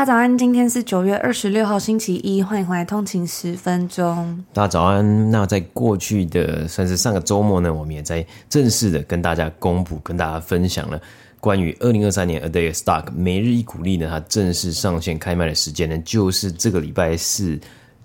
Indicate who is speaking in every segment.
Speaker 1: 大家早安，今天是九月二十六号星期一，欢迎回来通勤十分钟。
Speaker 2: 大家早安。那在过去的算是上个周末呢，我们也在正式的跟大家公布、跟大家分享了关于二零二三年 A Day Stock 每日一股利呢，它正式上线开卖的时间呢，就是这个礼拜四，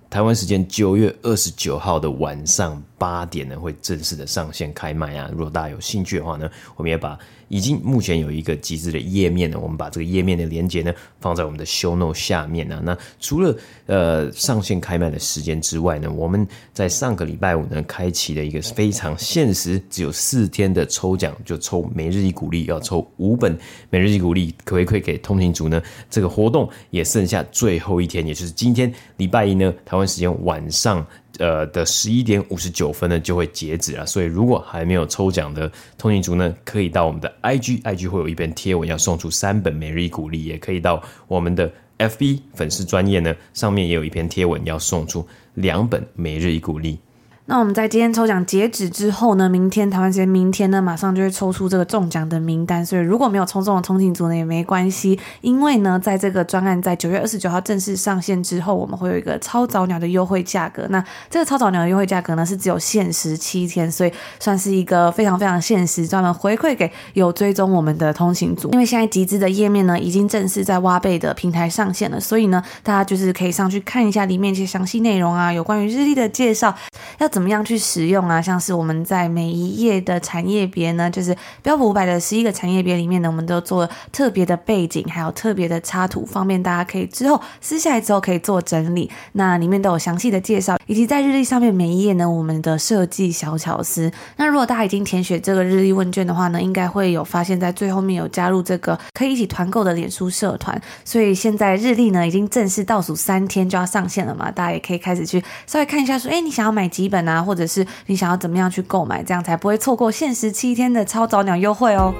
Speaker 2: 台湾时间九月二十九号的晚上八点呢，会正式的上线开卖啊。如果大家有兴趣的话呢，我们也把。已经目前有一个集资的页面呢，我们把这个页面的连接呢放在我们的 show note 下面啊。那除了呃上线开卖的时间之外呢，我们在上个礼拜五呢开启了一个非常限时，只有四天的抽奖，就抽每日一鼓励，要抽五本每日一鼓励，回馈给通勤族呢。这个活动也剩下最后一天，也就是今天礼拜一呢，台湾时间晚上。呃的十一点五十九分呢就会截止了，所以如果还没有抽奖的通勤族呢，可以到我们的 IG，IG 会有一篇贴文要送出三本每日一鼓励，也可以到我们的 FB 粉丝专业呢，上面也有一篇贴文要送出两本每日一鼓励。
Speaker 1: 那我们在今天抽奖截止之后呢，明天台湾时间明天呢，马上就会抽出这个中奖的名单。所以如果没有抽中的通勤族呢，也没关系，因为呢，在这个专案在九月二十九号正式上线之后，我们会有一个超早鸟的优惠价格。那这个超早鸟的优惠价格呢，是只有限时七天，所以算是一个非常非常限时，专门回馈给有追踪我们的通勤族。因为现在集资的页面呢，已经正式在挖贝的平台上线了，所以呢，大家就是可以上去看一下里面一些详细内容啊，有关于日历的介绍，要。怎么样去使用啊？像是我们在每一页的产业别呢，就是标普五百的十一个产业别里面呢，我们都做了特别的背景，还有特别的插图，方便大家可以之后撕下来之后可以做整理。那里面都有详细的介绍，以及在日历上面每一页呢，我们的设计小巧思。那如果大家已经填写这个日历问卷的话呢，应该会有发现，在最后面有加入这个可以一起团购的脸书社团。所以现在日历呢，已经正式倒数三天就要上线了嘛，大家也可以开始去 稍微看一下，说，哎，你想要买几本？啊，或者是你想要怎么样去购买，这样才不会错过限时七天的超早鸟优惠哦。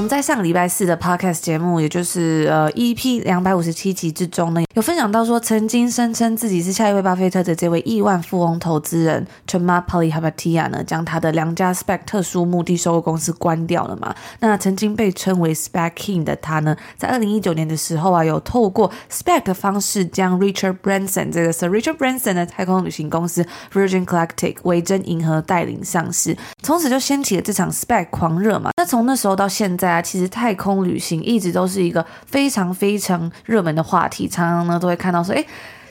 Speaker 1: 我们在上个礼拜四的 podcast 节目，也就是呃 EP 两百五十七集之中呢，有分享到说，曾经声称自己是下一位巴菲特的这位亿万富翁投资人 Chamath Palihapitiya 呢，将他的两家 Spec 特殊目的收购公司关掉了嘛。那曾经被称为 Spec King 的他呢，在二零一九年的时候啊，有透过 Spec 的方式将 Richard Branson 这个 Sir Richard Branson 的太空旅行公司 Virgin Galactic 维珍银河带领上市，从此就掀起了这场 Spec 狂热嘛。那从那时候到现在。其实太空旅行一直都是一个非常非常热门的话题，常常呢都会看到说，诶，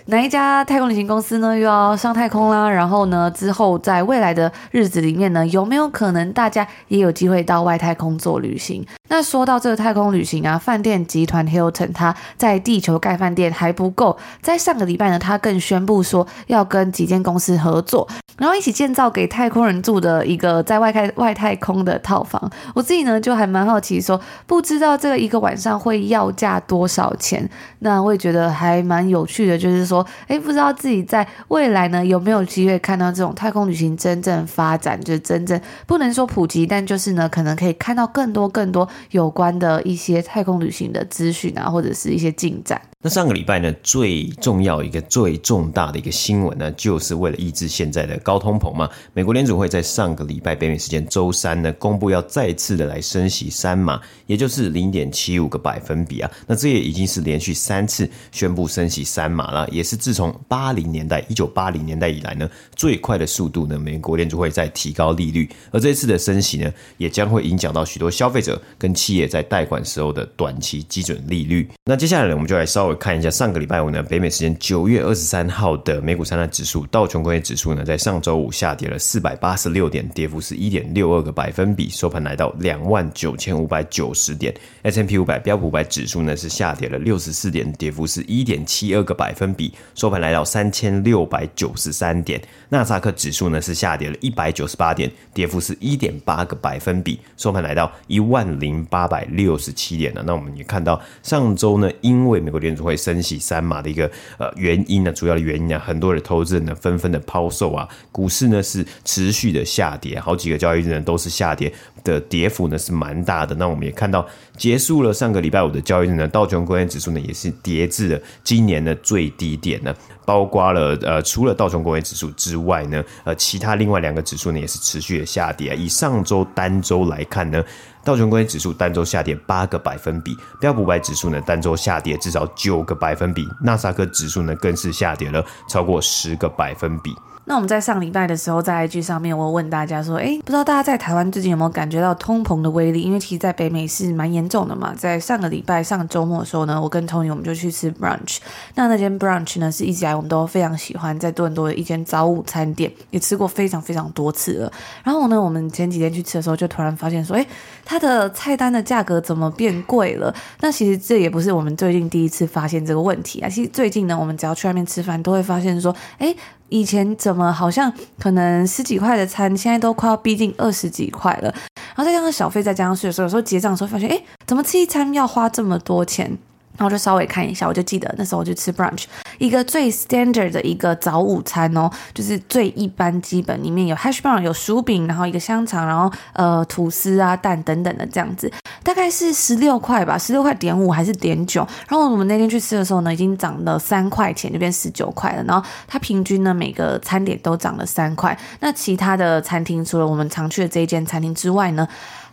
Speaker 1: 哪一家太空旅行公司呢又要上太空啦？然后呢之后在未来的日子里面呢，有没有可能大家也有机会到外太空做旅行？那说到这个太空旅行啊，饭店集团 Hilton 它在地球盖饭店还不够，在上个礼拜呢，它更宣布说要跟几间公司合作。然后一起建造给太空人住的一个在外太外太空的套房，我自己呢就还蛮好奇说，不知道这个一个晚上会要价多少钱？那我也觉得还蛮有趣的，就是说，哎，不知道自己在未来呢有没有机会看到这种太空旅行真正发展，就真正不能说普及，但就是呢可能可以看到更多更多有关的一些太空旅行的资讯啊，或者是一些进展。
Speaker 2: 那上个礼拜呢，最重要一个最重大的一个新闻呢，就是为了抑制现在的高通膨嘛，美国联储会在上个礼拜北美时间周三呢，公布要再次的来升息三码，也就是零点七五个百分比啊。那这也已经是连续三次宣布升息三码了，也是自从八零年代一九八零年代以来呢，最快的速度呢，美国联储会在提高利率，而这次的升息呢，也将会影响到许多消费者跟企业在贷款时候的短期基准利率。那接下来呢，我们就来稍微。看一下上个礼拜五呢，北美时间九月二十三号的美股三大指数，道琼工业指数呢，在上周五下跌了四百八十六点，跌幅是一点六二个百分比，收盘来到两万九千五百九十点。S M P 五百标普五百指数呢是下跌了六十四点，跌幅是一点七二个百分比，收盘来到三千六百九十三点。纳斯达克指数呢是下跌了一百九十八点，跌幅是一点八个百分比，收盘来到一万零八百六十七点了。那我们也看到上周呢，因为美国联就会升息三码的一个呃原因呢，主要的原因啊，很多的投资人呢纷纷的抛售啊，股市呢是持续的下跌，好几个交易日呢都是下跌的，跌幅呢是蛮大的。那我们也看到，结束了上个礼拜五的交易日呢，道琼工业指数呢也是跌至了今年的最低点呢。包括了呃，除了道琼工业指数之外呢，呃，其他另外两个指数呢也是持续的下跌。以上周单周来看呢，道琼工业指数单周下跌八个百分比，标普五百指数呢单周下跌至少九个百分比，纳斯克指数呢更是下跌了超过十个百分比。
Speaker 1: 那我们在上礼拜的时候，在 IG 上面，我问大家说，哎，不知道大家在台湾最近有没有感觉到通膨的威力？因为其实，在北美是蛮严重的嘛。在上个礼拜上周末的时候呢，我跟 Tony 我们就去吃 brunch。那那间 brunch 呢，是一直以来我们都非常喜欢在多伦多的一间早午餐店，也吃过非常非常多次了。然后呢，我们前几天去吃的时候，就突然发现说，哎，它的菜单的价格怎么变贵了？那其实这也不是我们最近第一次发现这个问题啊。其实最近呢，我们只要去外面吃饭，都会发现说，哎。以前怎么好像可能十几块的餐，现在都快要逼近二十几块了。然后再加上小费，再加上税的时候，有时候结账的时候发现，哎，怎么吃一餐要花这么多钱？然后就稍微看一下，我就记得那时候我就吃 brunch，一个最 standard 的一个早午餐哦，就是最一般基本，里面有 hash brown，有薯饼，然后一个香肠，然后呃吐司啊蛋等等的这样子，大概是十六块吧，十六块点五还是点九？然后我们那天去吃的时候呢，已经涨了三块钱，就变十九块了。然后它平均呢每个餐点都涨了三块。那其他的餐厅除了我们常去的这一间餐厅之外呢，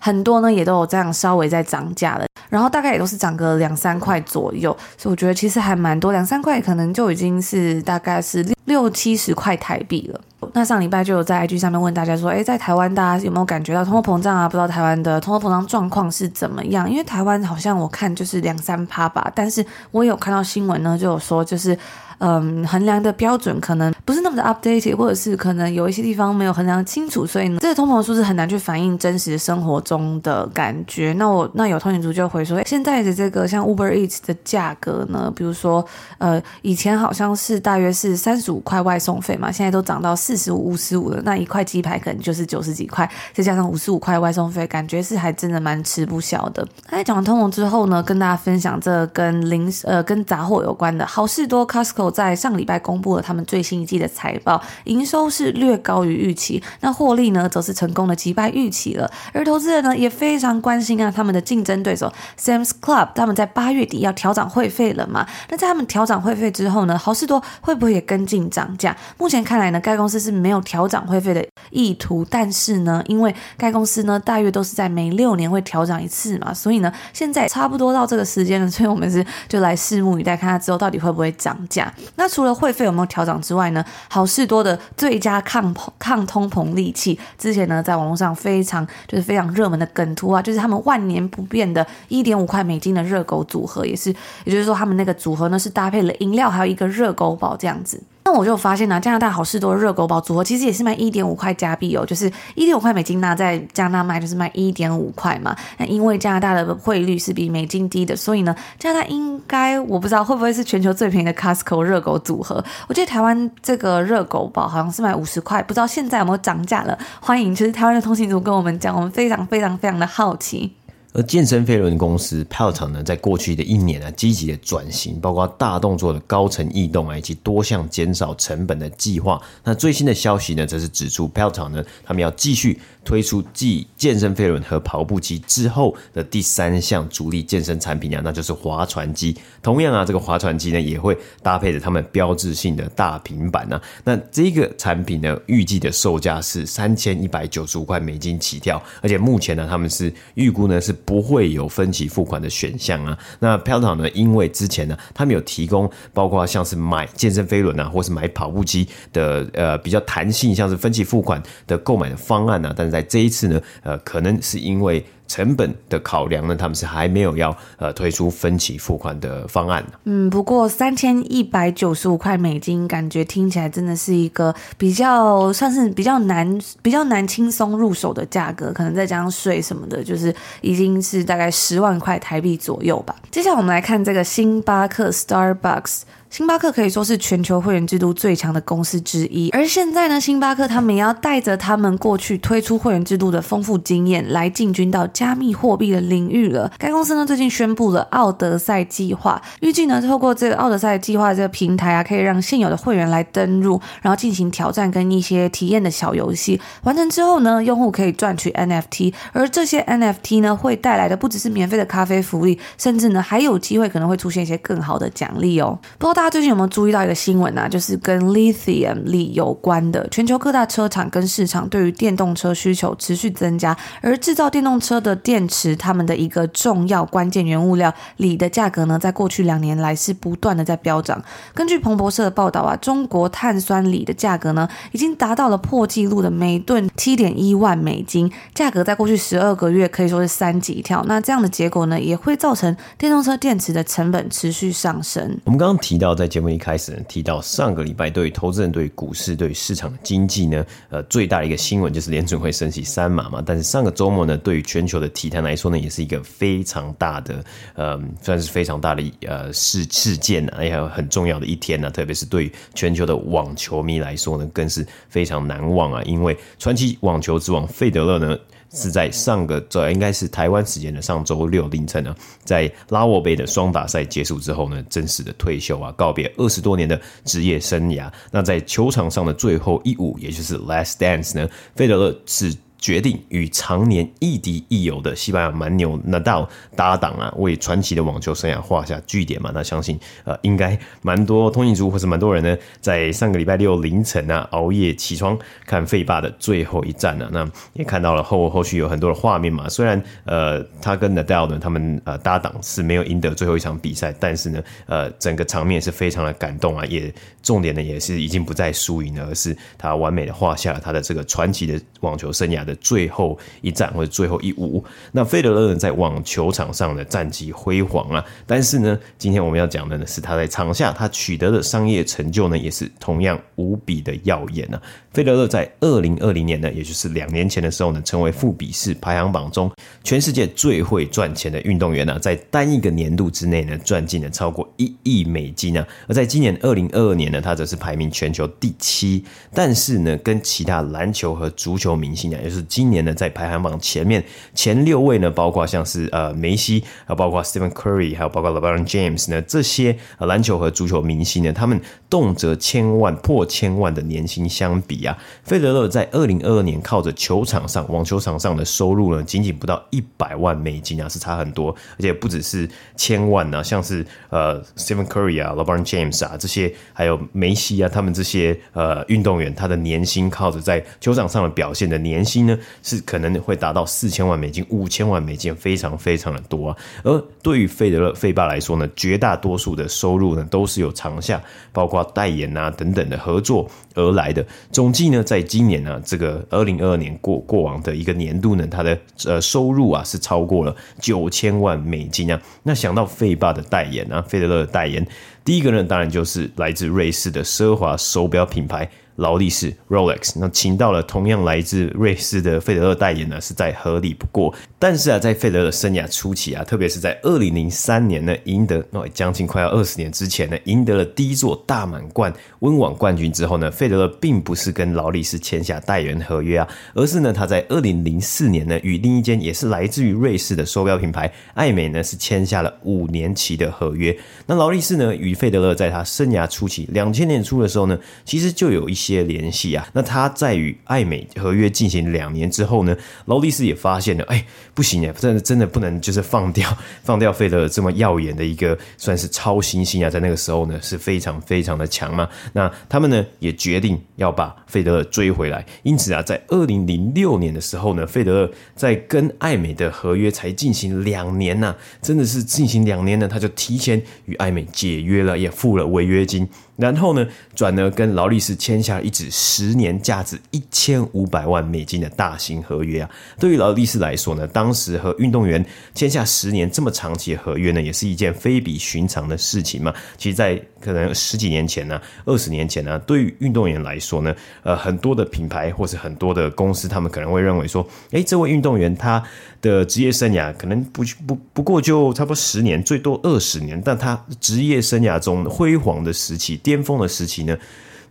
Speaker 1: 很多呢也都有这样稍微在涨价了。然后大概也都是涨个两三块左右，所以我觉得其实还蛮多，两三块可能就已经是大概是六七十块台币了。那上礼拜就有在 IG 上面问大家说，诶，在台湾大家有没有感觉到通货膨胀啊？不知道台湾的通货膨胀状况是怎么样？因为台湾好像我看就是两三趴吧，但是我有看到新闻呢，就有说就是。嗯，衡量的标准可能不是那么的 updated，或者是可能有一些地方没有衡量清楚，所以呢，这个通膨数字很难去反映真实生活中的感觉。那我那有通勤族就回说，现在的这个像 Uber Eats 的价格呢，比如说呃，以前好像是大约是三十五块外送费嘛，现在都涨到四十五、五十五了。那一块鸡排可能就是九十几块，再加上五十五块外送费，感觉是还真的蛮吃不消的。那讲完通膨之后呢，跟大家分享这跟零呃跟杂货有关的，好事多 Costco。在上礼拜公布了他们最新一季的财报，营收是略高于预期，那获利呢，则是成功的击败预期了。而投资人呢，也非常关心啊，他们的竞争对手 Sam's Club，他们在八月底要调涨会费了嘛？那在他们调涨会费之后呢，好事多会不会也跟进涨价？目前看来呢，该公司是没有调涨会费的意图，但是呢，因为该公司呢，大约都是在每六年会调涨一次嘛，所以呢，现在差不多到这个时间了，所以我们是就来拭目以待，看它之后到底会不会涨价。那除了会费有没有调整之外呢？好事多的最佳抗抗通膨利器，之前呢在网络上非常就是非常热门的梗图啊，就是他们万年不变的一点五块美金的热狗组合，也是也就是说他们那个组合呢是搭配了饮料还有一个热狗堡这样子。那我就发现呢、加拿大好事多热狗堡组合其实也是卖一点五块加币哦，就是一点五块美金，那在加拿大卖就是卖一点五块嘛。那因为加拿大的汇率是比美金低的，所以呢，加拿大应该我不知道会不会是全球最便宜的 Costco 热狗组合。我记得台湾这个热狗堡好像是卖五十块，不知道现在有没有涨价了？欢迎，其实台湾的通勤族跟我们讲，我们非常非常非常的好奇。
Speaker 2: 而健身飞轮公司 PL 厂呢，在过去的一年呢，积极的转型，包括大动作的高层异动啊，以及多项减少成本的计划。那最新的消息呢，则是指出 PL 厂呢，他们要继续推出继健身飞轮和跑步机之后的第三项主力健身产品啊，那就是划船机。同样啊，这个划船机呢，也会搭配着他们标志性的大平板啊。那这个产品呢，预计的售价是三千一百九十五块美金起跳，而且目前呢，他们是预估呢是。不会有分期付款的选项啊。那 PLT 呢？因为之前呢，他们有提供包括像是买健身飞轮啊，或是买跑步机的呃比较弹性，像是分期付款的购买的方案啊。但是在这一次呢，呃，可能是因为。成本的考量呢，他们是还没有要呃推出分期付款的方案。
Speaker 1: 嗯，不过三千一百九十五块美金，感觉听起来真的是一个比较算是比较难、比较难轻松入手的价格，可能再加上税什么的，就是已经是大概十万块台币左右吧。接下来我们来看这个星巴克 Starbucks。星巴克可以说是全球会员制度最强的公司之一，而现在呢，星巴克他们也要带着他们过去推出会员制度的丰富经验，来进军到加密货币的领域了。该公司呢，最近宣布了奥德赛计划，预计呢，透过这个奥德赛计划这个平台啊，可以让现有的会员来登入，然后进行挑战跟一些体验的小游戏。完成之后呢，用户可以赚取 NFT，而这些 NFT 呢，会带来的不只是免费的咖啡福利，甚至呢，还有机会可能会出现一些更好的奖励哦。不过大家最近有没有注意到一个新闻啊？就是跟 lithium 锂有关的。全球各大车厂跟市场对于电动车需求持续增加，而制造电动车的电池，他们的一个重要关键原物料锂的价格呢，在过去两年来是不断的在飙涨。根据彭博社的报道啊，中国碳酸锂的价格呢，已经达到了破纪录的每吨七点一万美金，价格在过去十二个月可以说是三级跳。那这样的结果呢，也会造成电动车电池的成本持续上升。
Speaker 2: 我们刚刚提到要在节目。一开始呢，提到上个礼拜对于投资人、对于股市、对于市场经济呢，呃，最大的一个新闻就是联准会升息三码嘛。但是上个周末呢，对于全球的体坛来说呢，也是一个非常大的，呃，算是非常大的呃事事件呢，也有很重要的一天呢。特别是对于全球的网球迷来说呢，更是非常难忘啊。因为传奇网球之王费德勒呢。是在上个周，应该是台湾时间的上周六凌晨呢，在拉沃杯的双打赛结束之后呢，正式的退休啊，告别二十多年的职业生涯。那在球场上的最后一舞，也就是 Last Dance 呢，费德勒是。决定与常年亦敌亦友的西班牙蛮牛纳达尔搭档啊，为传奇的网球生涯画下句点嘛？那相信呃，应该蛮多通勤族或是蛮多人呢，在上个礼拜六凌晨啊，熬夜起床看费爸的最后一战呢、啊。那也看到了后后续有很多的画面嘛。虽然呃，他跟纳达尔呢，他们呃搭档是没有赢得最后一场比赛，但是呢，呃，整个场面是非常的感动啊。也重点呢，也是已经不再输赢了，而是他完美的画下了他的这个传奇的网球生涯的最后一战或者最后一舞，那费德勒呢，在网球场上的战绩辉煌啊，但是呢，今天我们要讲的呢是他在场下他取得的商业成就呢，也是同样无比的耀眼啊。费德勒在二零二零年呢，也就是两年前的时候呢，成为富比士排行榜中全世界最会赚钱的运动员呢，在单一个年度之内呢，赚进了超过一亿美金啊。而在今年二零二二年呢，他则是排名全球第七，但是呢，跟其他篮球和足球明星啊，也是是今年呢，在排行榜前面前六位呢，包括像是呃梅西，还包括 Stephen Curry，还有包括 LeBron James 呢，这些篮球和足球明星呢，他们动辄千万破千万的年薪相比啊，费德勒在二零二二年靠着球场上网球场上的收入呢，仅仅不到一百万美金啊，是差很多，而且不只是千万呢，像是呃 Stephen Curry 啊、LeBron James 啊这些，还有梅西啊，他们这些呃运动员，他的年薪靠着在球场上的表现的年薪呢。是可能会达到四千万美金、五千万美金，非常非常的多啊。而对于费德勒费爸来说呢，绝大多数的收入呢，都是有长项包括代言啊等等的合作而来的。总计呢，在今年呢、啊，这个二零二二年过过往的一个年度呢，他的呃收入啊是超过了九千万美金啊。那想到费爸的代言啊，费德勒的代言，第一个呢，当然就是来自瑞士的奢华手表品牌。劳力士 Rolex，那请到了同样来自瑞士的费德勒代言呢，是再合理不过。但是啊，在费德勒生涯初期啊，特别是在二零零三年呢，赢得哦将近快要二十年之前呢，赢得了第一座大满贯温网冠军之后呢，费费德勒并不是跟劳力士签下代言合约啊，而是呢他在二零零四年呢与另一间也是来自于瑞士的手表品牌爱美呢是签下了五年期的合约。那劳力士呢与费德勒在他生涯初期两千年初的时候呢，其实就有一些联系啊。那他在与爱美合约进行两年之后呢，劳力士也发现了，哎，不行啊，真的真的不能就是放掉 放掉费德勒这么耀眼的一个算是超新星啊，在那个时候呢是非常非常的强嘛。那他们呢也决决定要把费德勒追回来，因此啊，在二零零六年的时候呢，费德勒在跟艾美的合约才进行两年呢、真的是进行两年呢，他就提前与艾美解约了，也付了违约金。然后呢，转而跟劳力士签下一纸十年、价值一千五百万美金的大型合约啊。对于劳力士来说呢，当时和运动员签下十年这么长期合约呢，也是一件非比寻常的事情嘛。其实，在可能十几年前呢、啊，二十年前呢、对于运动员来说呢，呃，很多的品牌或是很多的公司，他们可能会认为说，诶，这位运动员他的职业生涯可能不不不过就差不多十年，最多二十年，但他职业生涯中辉煌的时期。巅峰的时期呢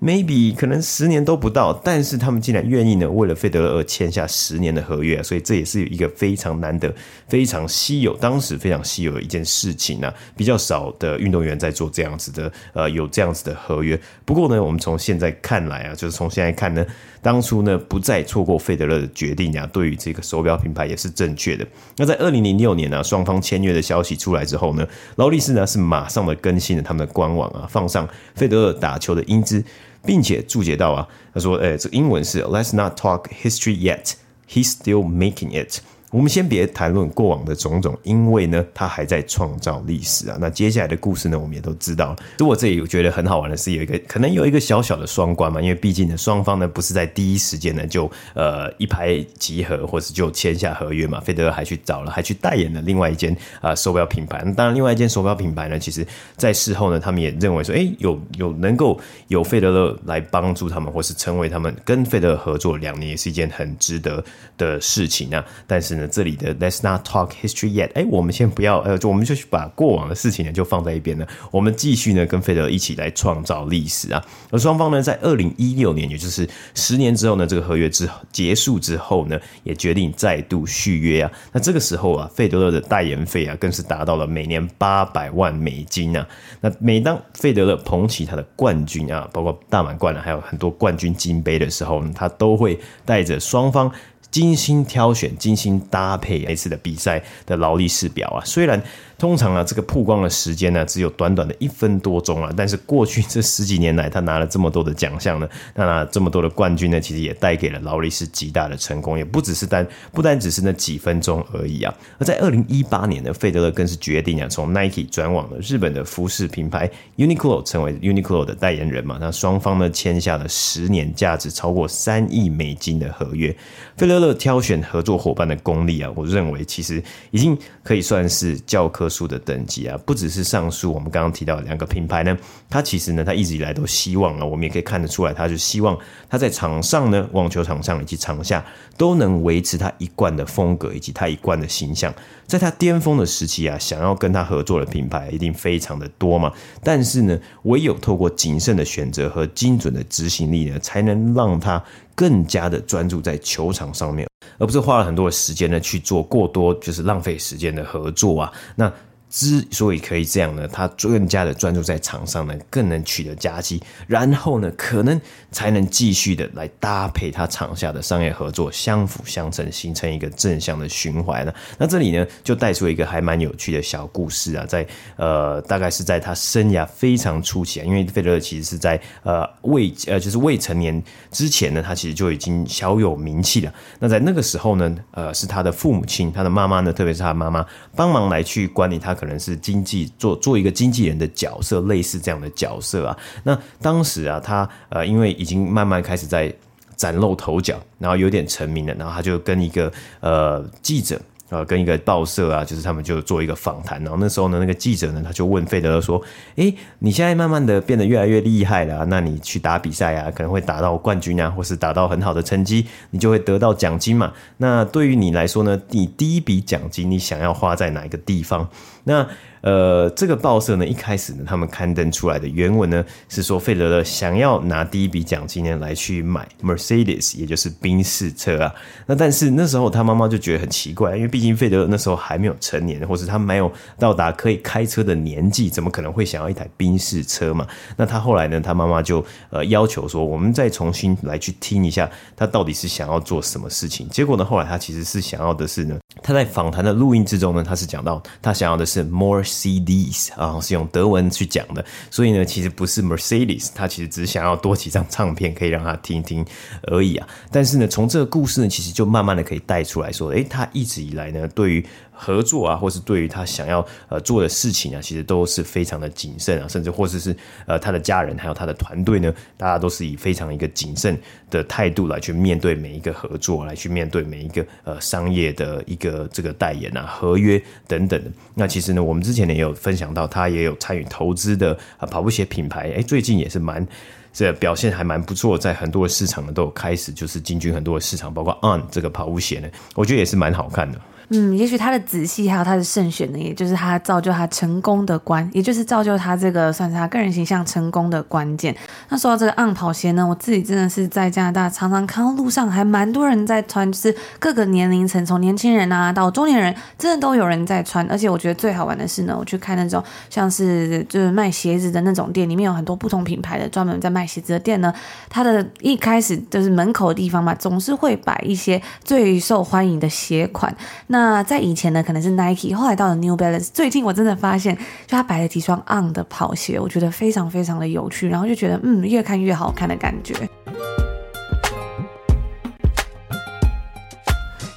Speaker 2: ，maybe 可能十年都不到，但是他们竟然愿意呢，为了费德勒而签下十年的合约，所以这也是一个非常难得、非常稀有，当时非常稀有的一件事情啊，比较少的运动员在做这样子的，呃，有这样子的合约。不过呢，我们从现在看来啊，就是从现在看呢。当初呢，不再错过费德勒的决定啊，对于这个手表品牌也是正确的。那在二零零六年呢，双方签约的消息出来之后呢，劳力士呢是马上的更新了他们的官网啊，放上费德勒打球的英姿，并且注解到啊，他说：“哎，这英文是 Let's not talk history yet, he's still making it。”我们先别谈论过往的种种，因为呢，他还在创造历史啊。那接下来的故事呢，我们也都知道了。所以我这里我觉得很好玩的是，有一个可能有一个小小的双关嘛，因为毕竟呢，双方呢不是在第一时间呢就呃一拍即合，或是就签下合约嘛。费德勒还去找了，还去代言了另外一间啊、手表品牌。当然，另外一间手表品牌呢，其实在事后呢，他们也认为说，哎，有有能够有费德勒来帮助他们，或是成为他们跟费德勒合作两年，也是一件很值得的事情啊。但是呢。这里的 Let's not talk history yet。哎，我们先不要，呃，就我们就去把过往的事情呢就放在一边了。我们继续呢跟费德勒一起来创造历史啊。而双方呢在二零一六年，也就是十年之后呢，这个合约之结束之后呢，也决定再度续约啊。那这个时候啊，费德勒的代言费啊更是达到了每年八百万美金啊。那每当费德勒捧起他的冠军啊，包括大满贯啊，还有很多冠军金杯的时候呢，他都会带着双方。精心挑选、精心搭配这次的比赛的劳力士表啊，虽然。通常啊，这个曝光的时间呢，只有短短的一分多钟啊。但是过去这十几年来，他拿了这么多的奖项呢，那拿了这么多的冠军呢，其实也带给了劳力士极大的成功，也不只是单不单只是那几分钟而已啊。而在二零一八年呢，费德勒更是决定啊，从 Nike 转往了日本的服饰品牌 Uniqlo，成为 Uniqlo 的代言人嘛。那双方呢签下了十年、价值超过三亿美金的合约。费德勒挑选合作伙伴的功力啊，我认为其实已经可以算是教科书。数的等级啊，不只是上述我们刚刚提到两个品牌呢，他其实呢，他一直以来都希望啊，我们也可以看得出来，他就希望他在场上呢，网球场上以及场下都能维持他一贯的风格以及他一贯的形象。在他巅峰的时期啊，想要跟他合作的品牌一定非常的多嘛，但是呢，唯有透过谨慎的选择和精准的执行力呢，才能让他更加的专注在球场上面。而不是花了很多的时间呢，去做过多就是浪费时间的合作啊，那。之所以可以这样呢，他更加的专注在场上呢，更能取得佳绩，然后呢，可能才能继续的来搭配他场下的商业合作，相辅相成，形成一个正向的循环呢。那这里呢，就带出一个还蛮有趣的小故事啊，在呃，大概是在他生涯非常初期啊，因为费德勒其实是在呃未呃就是未成年之前呢，他其实就已经小有名气了。那在那个时候呢，呃，是他的父母亲，他的妈妈呢，特别是他妈妈帮忙来去管理他。可可能是经纪做做一个经纪人的角色，类似这样的角色啊。那当时啊，他呃，因为已经慢慢开始在崭露头角，然后有点成名了，然后他就跟一个呃记者。呃，跟一个报社啊，就是他们就做一个访谈，然后那时候呢，那个记者呢，他就问费德勒说：“诶，你现在慢慢的变得越来越厉害了，那你去打比赛啊，可能会打到冠军啊，或是打到很好的成绩，你就会得到奖金嘛。那对于你来说呢，你第一笔奖金你想要花在哪一个地方？那？”呃，这个报社呢，一开始呢，他们刊登出来的原文呢，是说费德勒想要拿第一笔奖金呢来去买 Mercedes，也就是宾士车啊。那但是那时候他妈妈就觉得很奇怪，因为毕竟费德勒那时候还没有成年，或是他没有到达可以开车的年纪，怎么可能会想要一台宾士车嘛？那他后来呢，他妈妈就呃要求说，我们再重新来去听一下，他到底是想要做什么事情。结果呢，后来他其实是想要的是呢，他在访谈的录音之中呢，他是讲到他想要的是是 more。CDs 啊，是用德文去讲的，所以呢，其实不是 Mercedes，他其实只想要多几张唱片可以让他听听而已啊。但是呢，从这个故事呢，其实就慢慢的可以带出来说，诶，他一直以来呢，对于合作啊，或是对于他想要呃做的事情啊，其实都是非常的谨慎啊，甚至或者是，呃他的家人还有他的团队呢，大家都是以非常一个谨慎的态度来去面对每一个合作，来去面对每一个呃商业的一个这个代言啊、合约等等的。那其实呢，我们之前呢也有分享到，他也有参与投资的啊跑步鞋品牌，诶，最近也是蛮这、表现还蛮不错，在很多的市场呢都有开始就是进军很多的市场，包括 On 这个跑步鞋呢，我觉得也是蛮好看的。
Speaker 1: 嗯，也许他的仔细还有他的慎选呢，也就是他造就他成功的关，也就是造就他这个算是他个人形象成功的关键。那说到这个暗跑鞋呢，我自己真的是在加拿大常常看到路上还蛮多人在穿，就是各个年龄层，从年轻人啊到中年人，真的都有人在穿。而且我觉得最好玩的是呢，我去看那种像是就是卖鞋子的那种店，里面有很多不同品牌的专门在卖鞋子的店呢，它的一开始就是门口的地方嘛，总是会摆一些最受欢迎的鞋款。那那在以前呢，可能是 Nike，后来到了 New Balance。最近我真的发现，就他摆了几双 On 的跑鞋，我觉得非常非常的有趣，然后就觉得嗯，越看越好看的感觉。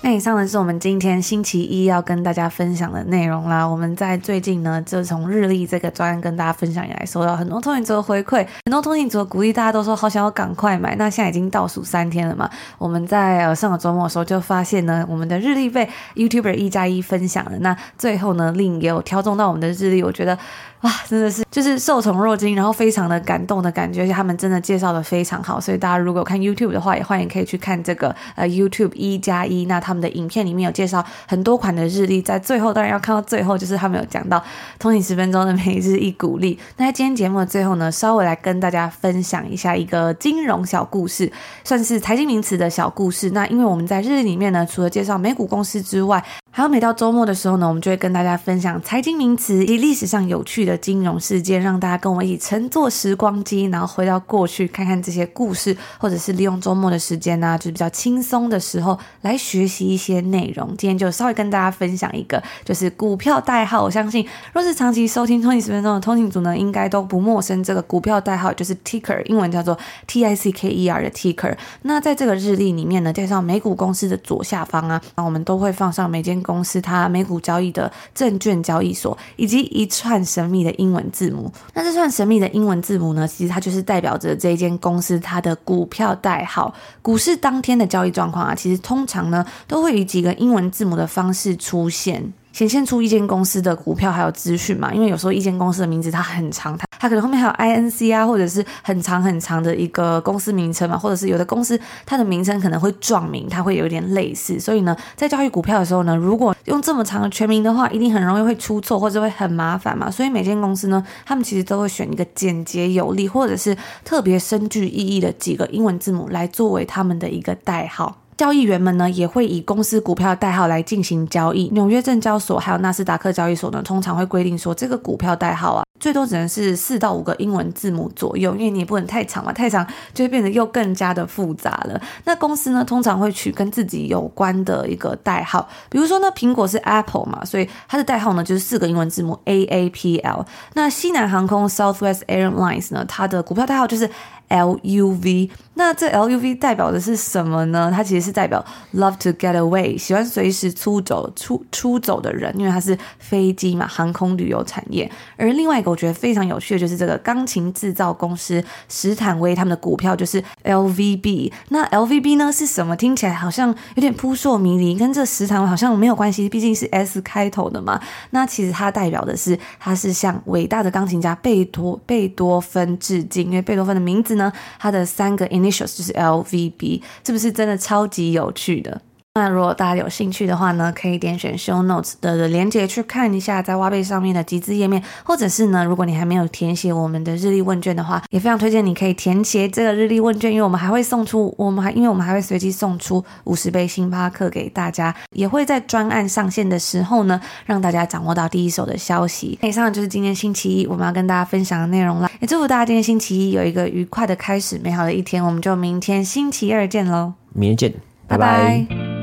Speaker 1: 那以上呢是我们今天星期一要跟大家分享的内容啦。我们在最近呢，就从日历这个专案跟大家分享以来，收到很多通勤族的回馈，很多通勤族鼓励，大家都说好想要赶快买。那现在已经倒数三天了嘛，我们在呃上个周末的时候就发现呢，我们的日历被 YouTuber 一加一分享了。那最后呢令也有挑中到我们的日历，我觉得。哇，真的是就是受宠若惊，然后非常的感动的感觉，而且他们真的介绍的非常好，所以大家如果看 YouTube 的话，也欢迎可以去看这个呃 YouTube 一加一，那他们的影片里面有介绍很多款的日历，在最后当然要看到最后，就是他们有讲到通勤十分钟的每日一鼓励。那在今天节目的最后呢，稍微来跟大家分享一下一个金融小故事，算是财经名词的小故事。那因为我们在日历里面呢，除了介绍美股公司之外，还有每到周末的时候呢，我们就会跟大家分享财经名词以及历史上有趣的金融事件，让大家跟我一起乘坐时光机，然后回到过去看看这些故事，或者是利用周末的时间呢、就是比较轻松的时候来学习一些内容。今天就稍微跟大家分享一个，就是股票代号。我相信若是长期收听通勤十分钟的通勤族呢，应该都不陌生。这个股票代号就是 Ticker，英文叫做 T I C K E R 的 Ticker。那在这个日历里面呢，介绍美股公司的左下方啊，那我们都会放上每间公司它美股交易的证券交易所，以及一串神秘的英文字母。那这串神秘的英文字母呢，其实它就是代表着这一间公司它的股票代号。股市当天的交易状况啊，其实通常呢都会以几个英文字母的方式出现。显现出一间公司的股票还有资讯嘛？因为有时候一间公司的名字它很长，它它可能后面还有 INC 啊，或者是很长很长的一个公司名称嘛，或者是有的公司它的名称可能会撞名，它会有点类似。所以呢，在交易股票的时候呢，如果用这么长的全名的话，一定很容易会出错，或者会很麻烦嘛。所以每间公司呢，他们其实都会选一个简洁有力，或者是特别深具意义的几个英文字母来作为他们的一个代号。交易员们呢，也会以公司股票代号来进行交易。纽约证交所还有纳斯达克交易所呢，通常会规定说，这个股票代号啊，最多只能是四到五个英文字母左右，因为你也不能太长嘛，太长就会变得又更加的复杂了。那公司呢，通常会取跟自己有关的一个代号，比如说呢，苹果是 Apple 嘛，所以它的代号呢就是四个英文字母 A A P L。那西南航空 Southwest Airlines 呢，它的股票代号就是 L U V。那这 L U V 代表的是什么呢？它其实是代表 Love to get away，喜欢随时出走、出出走的人，因为它是飞机嘛，航空旅游产业。而另外一个我觉得非常有趣的就是这个钢琴制造公司史坦威，他们的股票就是 L V B。那 L V B 呢是什么？听起来好像有点扑朔迷离，跟这史坦威好像没有关系，毕竟是 S 开头的嘛。那其实它代表的是，它是向伟大的钢琴家贝多贝多芬致敬，因为贝多芬的名字呢，它的三个 initials 就是 LVB，是不是真的超级有趣的？那如果大家有兴趣的话呢，可以点选 Show Notes 的连接去看一下在挖贝上面的集资页面，或者是呢，如果你还没有填写我们的日历问卷的话，也非常推荐你可以填写这个日历问卷，因为我们还会送出，我们还因为我们还会随机送出五十杯星巴克给大家，也会在专案上线的时候呢，让大家掌握到第一手的消息。以上就是今天星期一我们要跟大家分享的内容啦，也祝福大家今天星期一有一个愉快的开始，美好的一天，我们就明天星期二见喽，
Speaker 2: 明天见，拜拜。
Speaker 1: 拜拜。